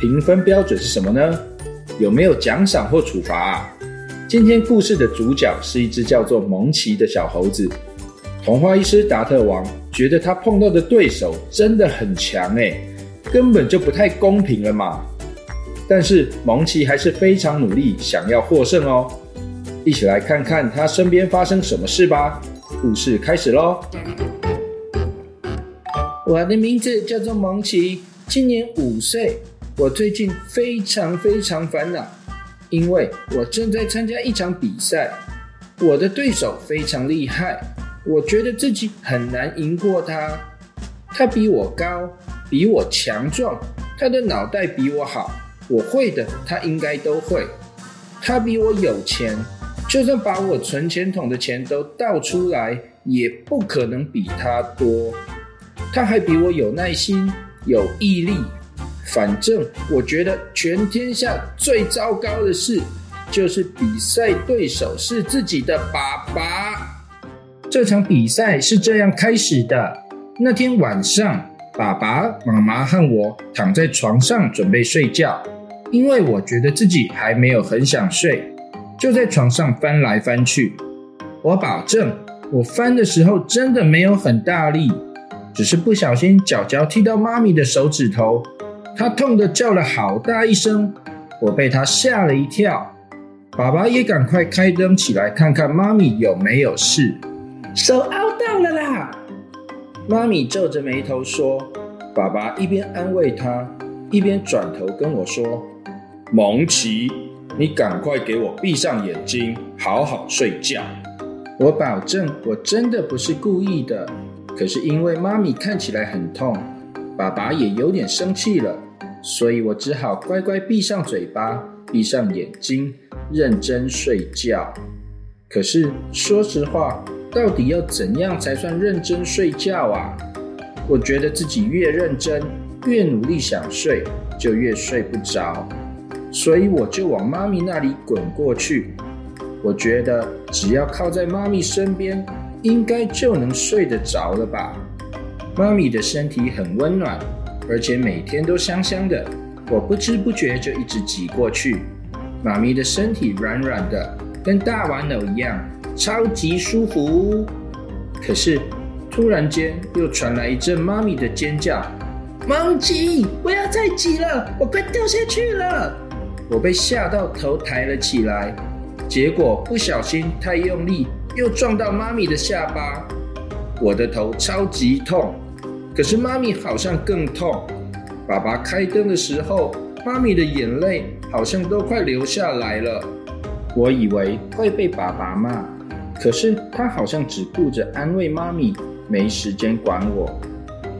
评分标准是什么呢？有没有奖赏或处罚啊？今天故事的主角是一只叫做蒙奇的小猴子。童话医师达特王觉得他碰到的对手真的很强诶，根本就不太公平了嘛。但是蒙奇还是非常努力，想要获胜哦。一起来看看他身边发生什么事吧。故事开始喽。我的名字叫做蒙奇，今年五岁。我最近非常非常烦恼，因为我正在参加一场比赛，我的对手非常厉害，我觉得自己很难赢过他。他比我高，比我强壮，他的脑袋比我好，我会的他应该都会。他比我有钱，就算把我存钱筒的钱都倒出来，也不可能比他多。他还比我有耐心，有毅力。反正我觉得全天下最糟糕的事，就是比赛对手是自己的爸爸。这场比赛是这样开始的：那天晚上，爸爸妈妈和我躺在床上准备睡觉，因为我觉得自己还没有很想睡，就在床上翻来翻去。我保证，我翻的时候真的没有很大力，只是不小心脚脚踢到妈咪的手指头。他痛的叫了好大一声，我被他吓了一跳。爸爸也赶快开灯起来，看看妈咪有没有事。手凹到了啦！妈咪皱着眉头说。爸爸一边安慰他，一边转头跟我说：“蒙奇，你赶快给我闭上眼睛，好好睡觉。”我保证，我真的不是故意的。可是因为妈咪看起来很痛。爸爸也有点生气了，所以我只好乖乖闭上嘴巴，闭上眼睛，认真睡觉。可是说实话，到底要怎样才算认真睡觉啊？我觉得自己越认真，越努力想睡，就越睡不着，所以我就往妈咪那里滚过去。我觉得只要靠在妈咪身边，应该就能睡得着了吧。妈咪的身体很温暖，而且每天都香香的。我不知不觉就一直挤过去。妈咪的身体软软的，跟大玩偶一样，超级舒服。可是突然间又传来一阵妈咪的尖叫：“蒙奇，不要再挤了，我快掉下去了！”我被吓到头抬了起来，结果不小心太用力，又撞到妈咪的下巴。我的头超级痛，可是妈咪好像更痛。爸爸开灯的时候，妈咪的眼泪好像都快流下来了。我以为会被爸爸骂，可是他好像只顾着安慰妈咪，没时间管我。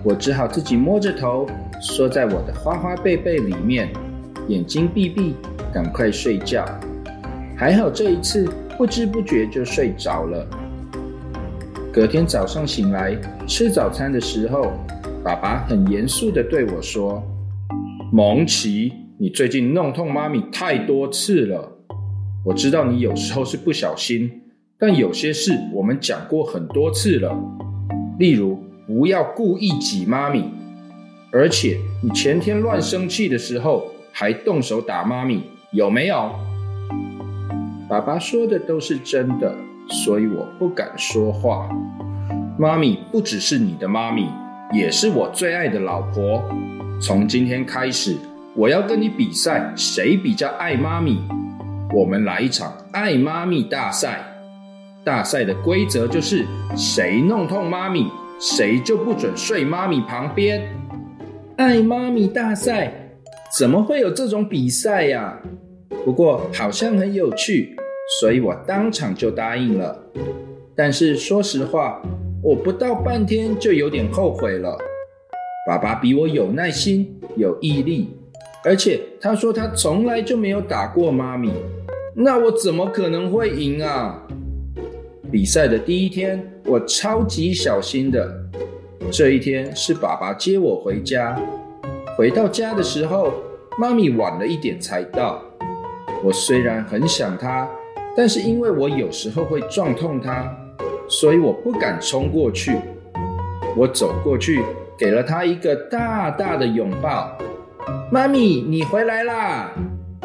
我只好自己摸着头，缩在我的花花被被里面，眼睛闭闭，赶快睡觉。还好这一次不知不觉就睡着了。隔天早上醒来吃早餐的时候，爸爸很严肃地对我说：“蒙奇，你最近弄痛妈咪太多次了。我知道你有时候是不小心，但有些事我们讲过很多次了。例如，不要故意挤妈咪，而且你前天乱生气的时候还动手打妈咪，有没有？”爸爸说的都是真的。所以我不敢说话。妈咪不只是你的妈咪，也是我最爱的老婆。从今天开始，我要跟你比赛，谁比较爱妈咪？我们来一场爱妈咪大赛。大赛的规则就是，谁弄痛妈咪，谁就不准睡妈咪旁边。爱妈咪大赛？怎么会有这种比赛呀？不过好像很有趣。所以我当场就答应了，但是说实话，我不到半天就有点后悔了。爸爸比我有耐心、有毅力，而且他说他从来就没有打过妈咪，那我怎么可能会赢啊？比赛的第一天，我超级小心的。这一天是爸爸接我回家，回到家的时候，妈咪晚了一点才到。我虽然很想她，但是因为我有时候会撞痛她，所以我不敢冲过去。我走过去，给了她一个大大的拥抱。妈咪，你回来啦！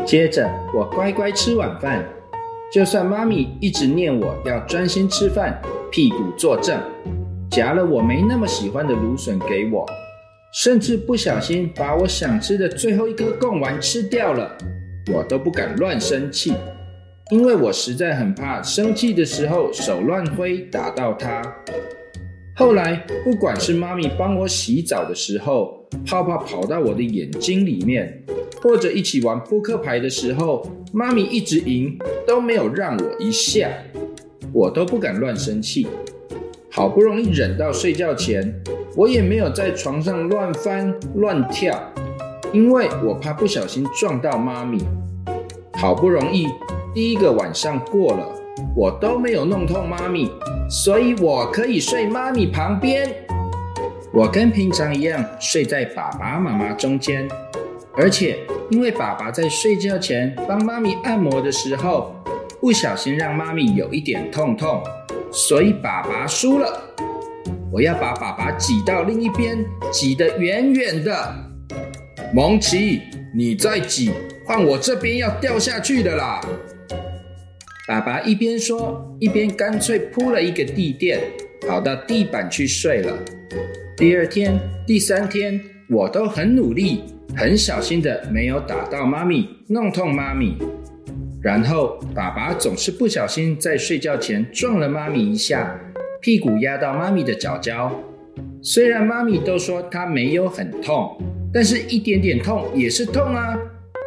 接着我乖乖吃晚饭，就算妈咪一直念我要专心吃饭，屁股坐正，夹了我没那么喜欢的芦笋给我，甚至不小心把我想吃的最后一颗贡丸吃掉了，我都不敢乱生气，因为我实在很怕生气的时候手乱挥打到他。后来，不管是妈咪帮我洗澡的时候，泡泡跑到我的眼睛里面，或者一起玩扑克牌的时候，妈咪一直赢，都没有让我一下，我都不敢乱生气。好不容易忍到睡觉前，我也没有在床上乱翻乱跳，因为我怕不小心撞到妈咪。好不容易第一个晚上过了，我都没有弄痛妈咪。所以我可以睡妈咪旁边，我跟平常一样睡在爸爸妈妈中间，而且因为爸爸在睡觉前帮妈咪按摩的时候，不小心让妈咪有一点痛痛，所以爸爸输了。我要把爸爸挤到另一边，挤得远远的。蒙奇，你再挤，换我这边要掉下去的啦。爸爸一边说，一边干脆铺了一个地垫，跑到地板去睡了。第二天、第三天，我都很努力、很小心的，没有打到妈咪，弄痛妈咪。然后，爸爸总是不小心在睡觉前撞了妈咪一下，屁股压到妈咪的脚脚。虽然妈咪都说她没有很痛，但是一点点痛也是痛啊。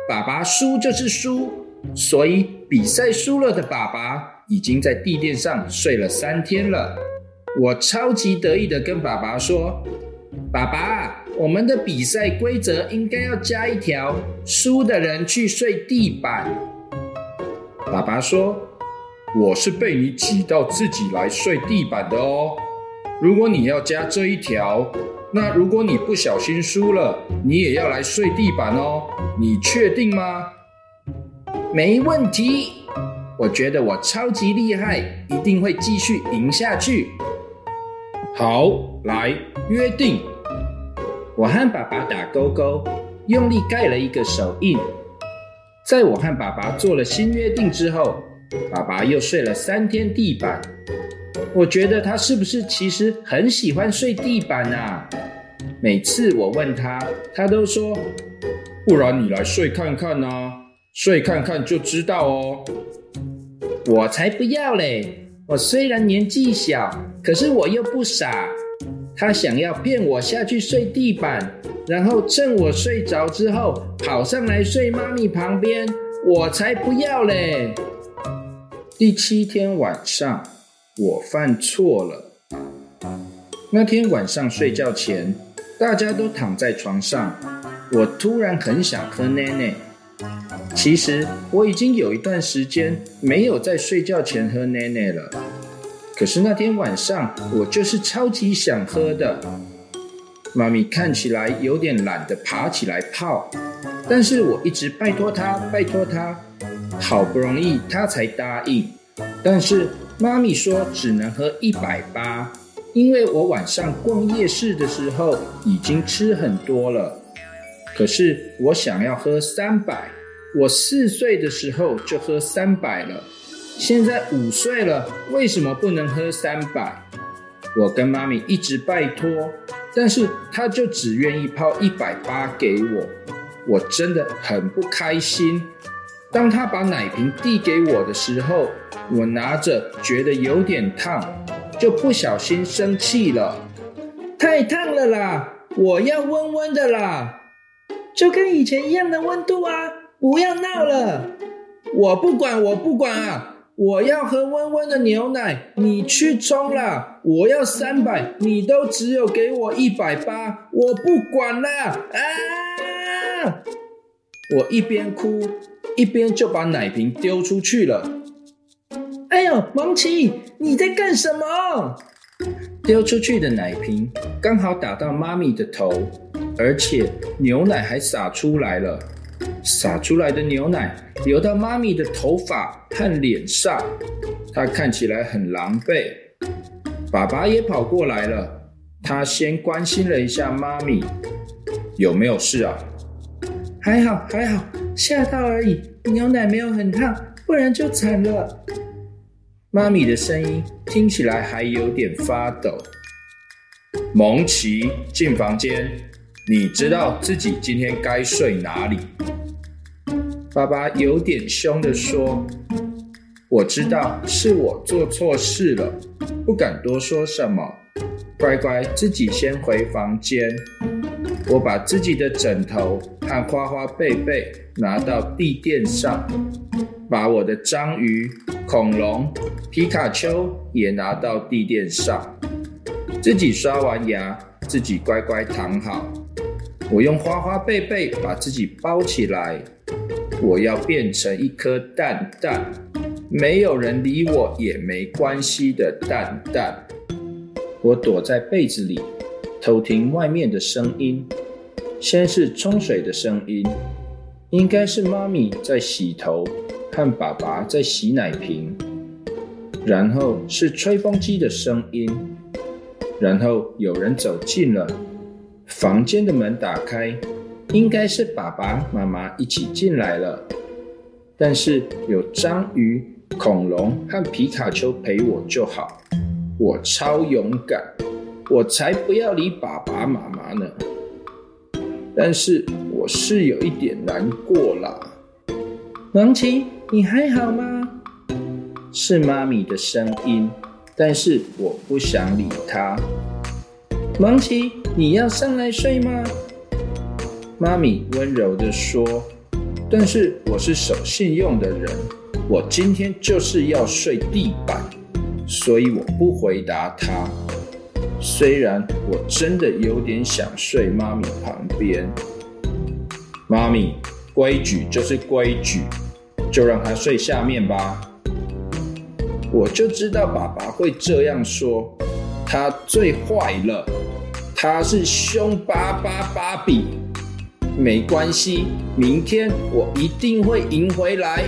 爸爸输就是输。所以比赛输了的爸爸已经在地垫上睡了三天了。我超级得意的跟爸爸说：“爸爸，我们的比赛规则应该要加一条，输的人去睡地板。”爸爸说：“我是被你挤到自己来睡地板的哦。如果你要加这一条，那如果你不小心输了，你也要来睡地板哦。你确定吗？”没问题，我觉得我超级厉害，一定会继续赢下去。好，来约定。我和爸爸打勾勾，用力盖了一个手印。在我和爸爸做了新约定之后，爸爸又睡了三天地板。我觉得他是不是其实很喜欢睡地板啊？每次我问他，他都说：“不然你来睡看看呢。”睡看看就知道哦。我才不要嘞！我虽然年纪小，可是我又不傻。他想要骗我下去睡地板，然后趁我睡着之后跑上来睡妈咪旁边，我才不要嘞！第七天晚上，我犯错了。那天晚上睡觉前，大家都躺在床上，我突然很想喝奶奶。其实我已经有一段时间没有在睡觉前喝奶奶了，可是那天晚上我就是超级想喝的。妈咪看起来有点懒得爬起来泡，但是我一直拜托她，拜托她，好不容易她才答应。但是妈咪说只能喝一百八，因为我晚上逛夜市的时候已经吃很多了。可是我想要喝三百。我四岁的时候就喝三百了，现在五岁了，为什么不能喝三百？我跟妈咪一直拜托，但是她就只愿意泡一百八给我，我真的很不开心。当她把奶瓶递给我的时候，我拿着觉得有点烫，就不小心生气了。太烫了啦！我要温温的啦，就跟以前一样的温度啊。不要闹了！我不管，我不管啊！我要喝温温的牛奶，你去冲啦！我要三百，你都只有给我一百八，我不管了啊！我一边哭一边就把奶瓶丢出去了。哎呦，蒙奇，你在干什么？丢出去的奶瓶刚好打到妈咪的头，而且牛奶还洒出来了。洒出来的牛奶流到妈咪的头发和脸上，她看起来很狼狈。爸爸也跑过来了，他先关心了一下妈咪，有没有事啊？还好还好，吓到而已，牛奶没有很烫，不然就惨了。妈咪的声音听起来还有点发抖。蒙奇进房间，你知道自己今天该睡哪里？爸爸有点凶的说：“我知道是我做错事了，不敢多说什么。乖乖，自己先回房间。我把自己的枕头和花花被被拿到地垫上，把我的章鱼、恐龙、皮卡丘也拿到地垫上。自己刷完牙，自己乖乖躺好。我用花花被被把自己包起来。”我要变成一颗蛋蛋，没有人理我也没关系的蛋蛋。我躲在被子里，偷听外面的声音。先是冲水的声音，应该是妈咪在洗头，和爸爸在洗奶瓶。然后是吹风机的声音，然后有人走近了，房间的门打开。应该是爸爸妈妈一起进来了，但是有章鱼、恐龙和皮卡丘陪我就好。我超勇敢，我才不要理爸爸妈妈呢。但是我是有一点难过啦。王奇，你还好吗？是妈咪的声音，但是我不想理他。王奇，你要上来睡吗？妈咪温柔地说：“但是我是守信用的人，我今天就是要睡地板，所以我不回答她。虽然我真的有点想睡妈咪旁边。妈咪，规矩就是规矩，就让她睡下面吧。我就知道爸爸会这样说，他最坏了，他是凶巴巴芭比。”没关系，明天我一定会赢回来。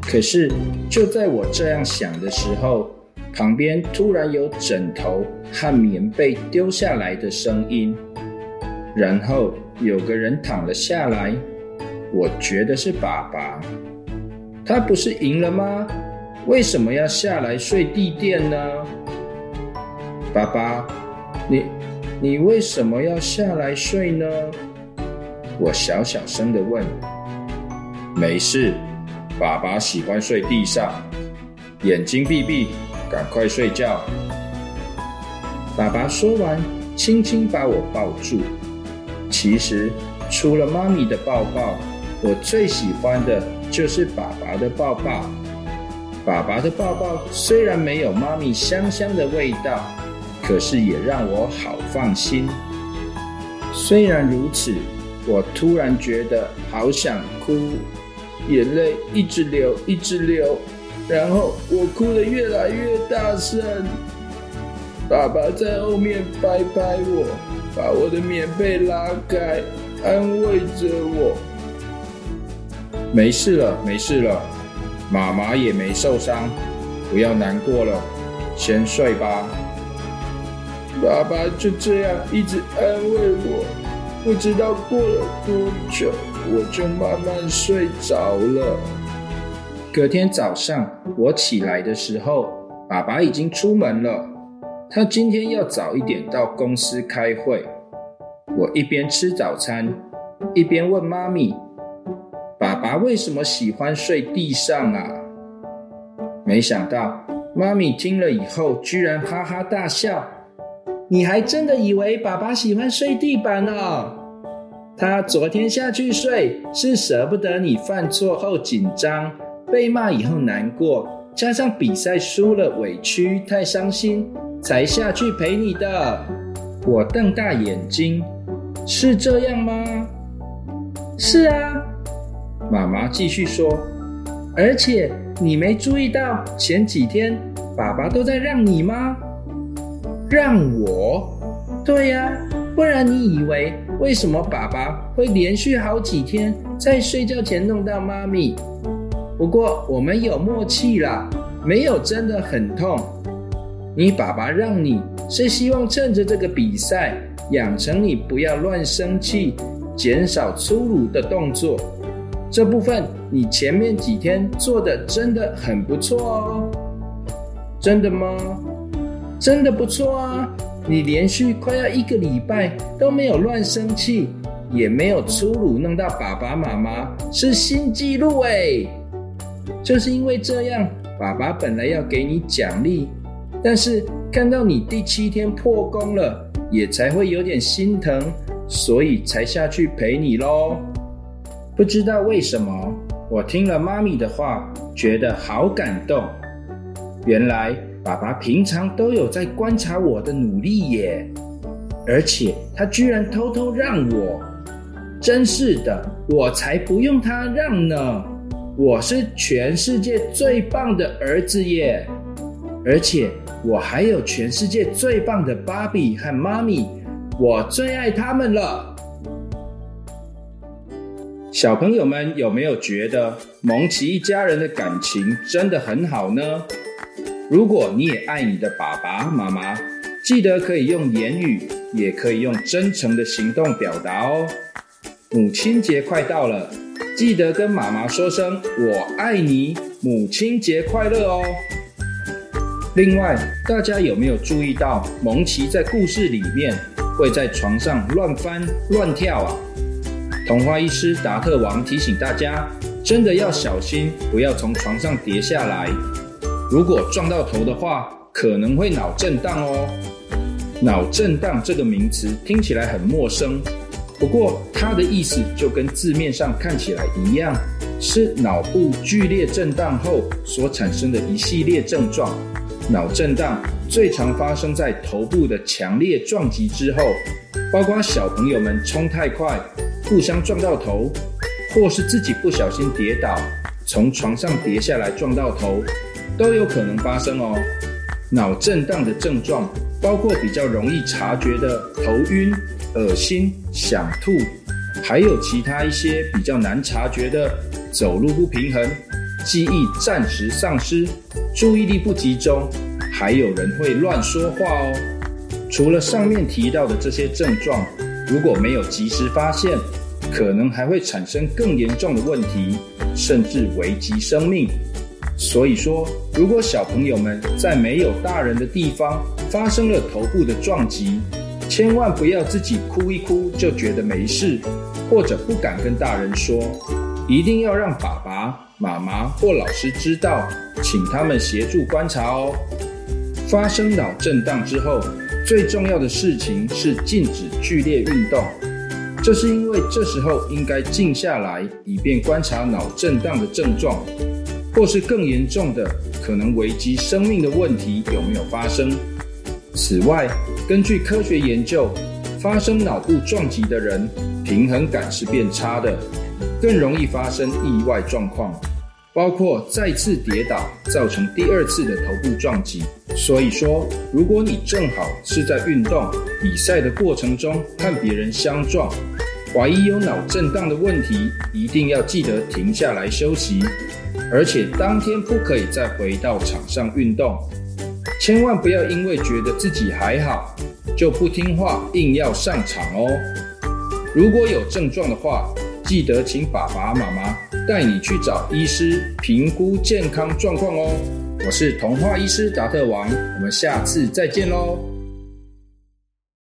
可是就在我这样想的时候，旁边突然有枕头和棉被丢下来的声音，然后有个人躺了下来。我觉得是爸爸，他不是赢了吗？为什么要下来睡地垫呢？爸爸，你你为什么要下来睡呢？我小小声的问：“没事，爸爸喜欢睡地上，眼睛闭闭，赶快睡觉。”爸爸说完，轻轻把我抱住。其实，除了妈咪的抱抱，我最喜欢的就是爸爸的抱抱。爸爸的抱抱虽然没有妈咪香香的味道，可是也让我好放心。虽然如此。我突然觉得好想哭，眼泪一直流，一直流，然后我哭得越来越大声。爸爸在后面拍拍我，把我的棉被拉开，安慰着我：“没事了，没事了，妈妈也没受伤，不要难过了，先睡吧。”爸爸就这样一直安慰我。不知道过了多久，我就慢慢睡着了。隔天早上我起来的时候，爸爸已经出门了。他今天要早一点到公司开会。我一边吃早餐，一边问妈咪：“爸爸为什么喜欢睡地上啊？”没想到妈咪听了以后，居然哈哈大笑。你还真的以为爸爸喜欢睡地板呢？他昨天下去睡是舍不得你犯错后紧张，被骂以后难过，加上比赛输了委屈太伤心，才下去陪你的。我瞪大眼睛，是这样吗？是啊，妈妈继续说，而且你没注意到前几天爸爸都在让你吗？让我？对呀，不然你以为为什么爸爸会连续好几天在睡觉前弄到妈咪？不过我们有默契啦，没有真的很痛。你爸爸让你是希望趁着这个比赛养成你不要乱生气。减少粗鲁的动作，这部分你前面几天做的真的很不错哦。真的吗？真的不错啊！你连续快要一个礼拜都没有乱生气，也没有粗鲁弄到爸爸妈妈，是新纪录哎！就是因为这样，爸爸本来要给你奖励，但是看到你第七天破功了，也才会有点心疼。所以才下去陪你喽。不知道为什么，我听了妈咪的话，觉得好感动。原来爸爸平常都有在观察我的努力耶，而且他居然偷偷让我。真是的，我才不用他让呢。我是全世界最棒的儿子耶，而且我还有全世界最棒的芭比和妈咪。我最爱他们了。小朋友们有没有觉得蒙奇一家人的感情真的很好呢？如果你也爱你的爸爸妈妈，记得可以用言语，也可以用真诚的行动表达哦。母亲节快到了，记得跟妈妈说声“我爱你”，母亲节快乐哦。另外，大家有没有注意到蒙奇在故事里面？会在床上乱翻乱跳啊！童话医师达特王提醒大家，真的要小心，不要从床上跌下来。如果撞到头的话，可能会脑震荡哦。脑震荡这个名词听起来很陌生，不过它的意思就跟字面上看起来一样，是脑部剧烈震荡后所产生的一系列症状。脑震荡最常发生在头部的强烈撞击之后，包括小朋友们冲太快，互相撞到头，或是自己不小心跌倒，从床上跌下来撞到头，都有可能发生哦。脑震荡的症状包括比较容易察觉的头晕、恶心、想吐，还有其他一些比较难察觉的走路不平衡。记忆暂时丧失，注意力不集中，还有人会乱说话哦。除了上面提到的这些症状，如果没有及时发现，可能还会产生更严重的问题，甚至危及生命。所以说，如果小朋友们在没有大人的地方发生了头部的撞击，千万不要自己哭一哭就觉得没事，或者不敢跟大人说，一定要让爸爸。妈妈或老师知道，请他们协助观察哦。发生脑震荡之后，最重要的事情是禁止剧烈运动。这是因为这时候应该静下来，以便观察脑震荡的症状，或是更严重的可能危及生命的问题有没有发生。此外，根据科学研究，发生脑部撞击的人，平衡感是变差的。更容易发生意外状况，包括再次跌倒造成第二次的头部撞击。所以说，如果你正好是在运动比赛的过程中和别人相撞，怀疑有脑震荡的问题，一定要记得停下来休息，而且当天不可以再回到场上运动。千万不要因为觉得自己还好，就不听话硬要上场哦。如果有症状的话，记得请爸爸妈妈带你去找医师评估健康状况哦。我是童话医师达特王，我们下次再见喽。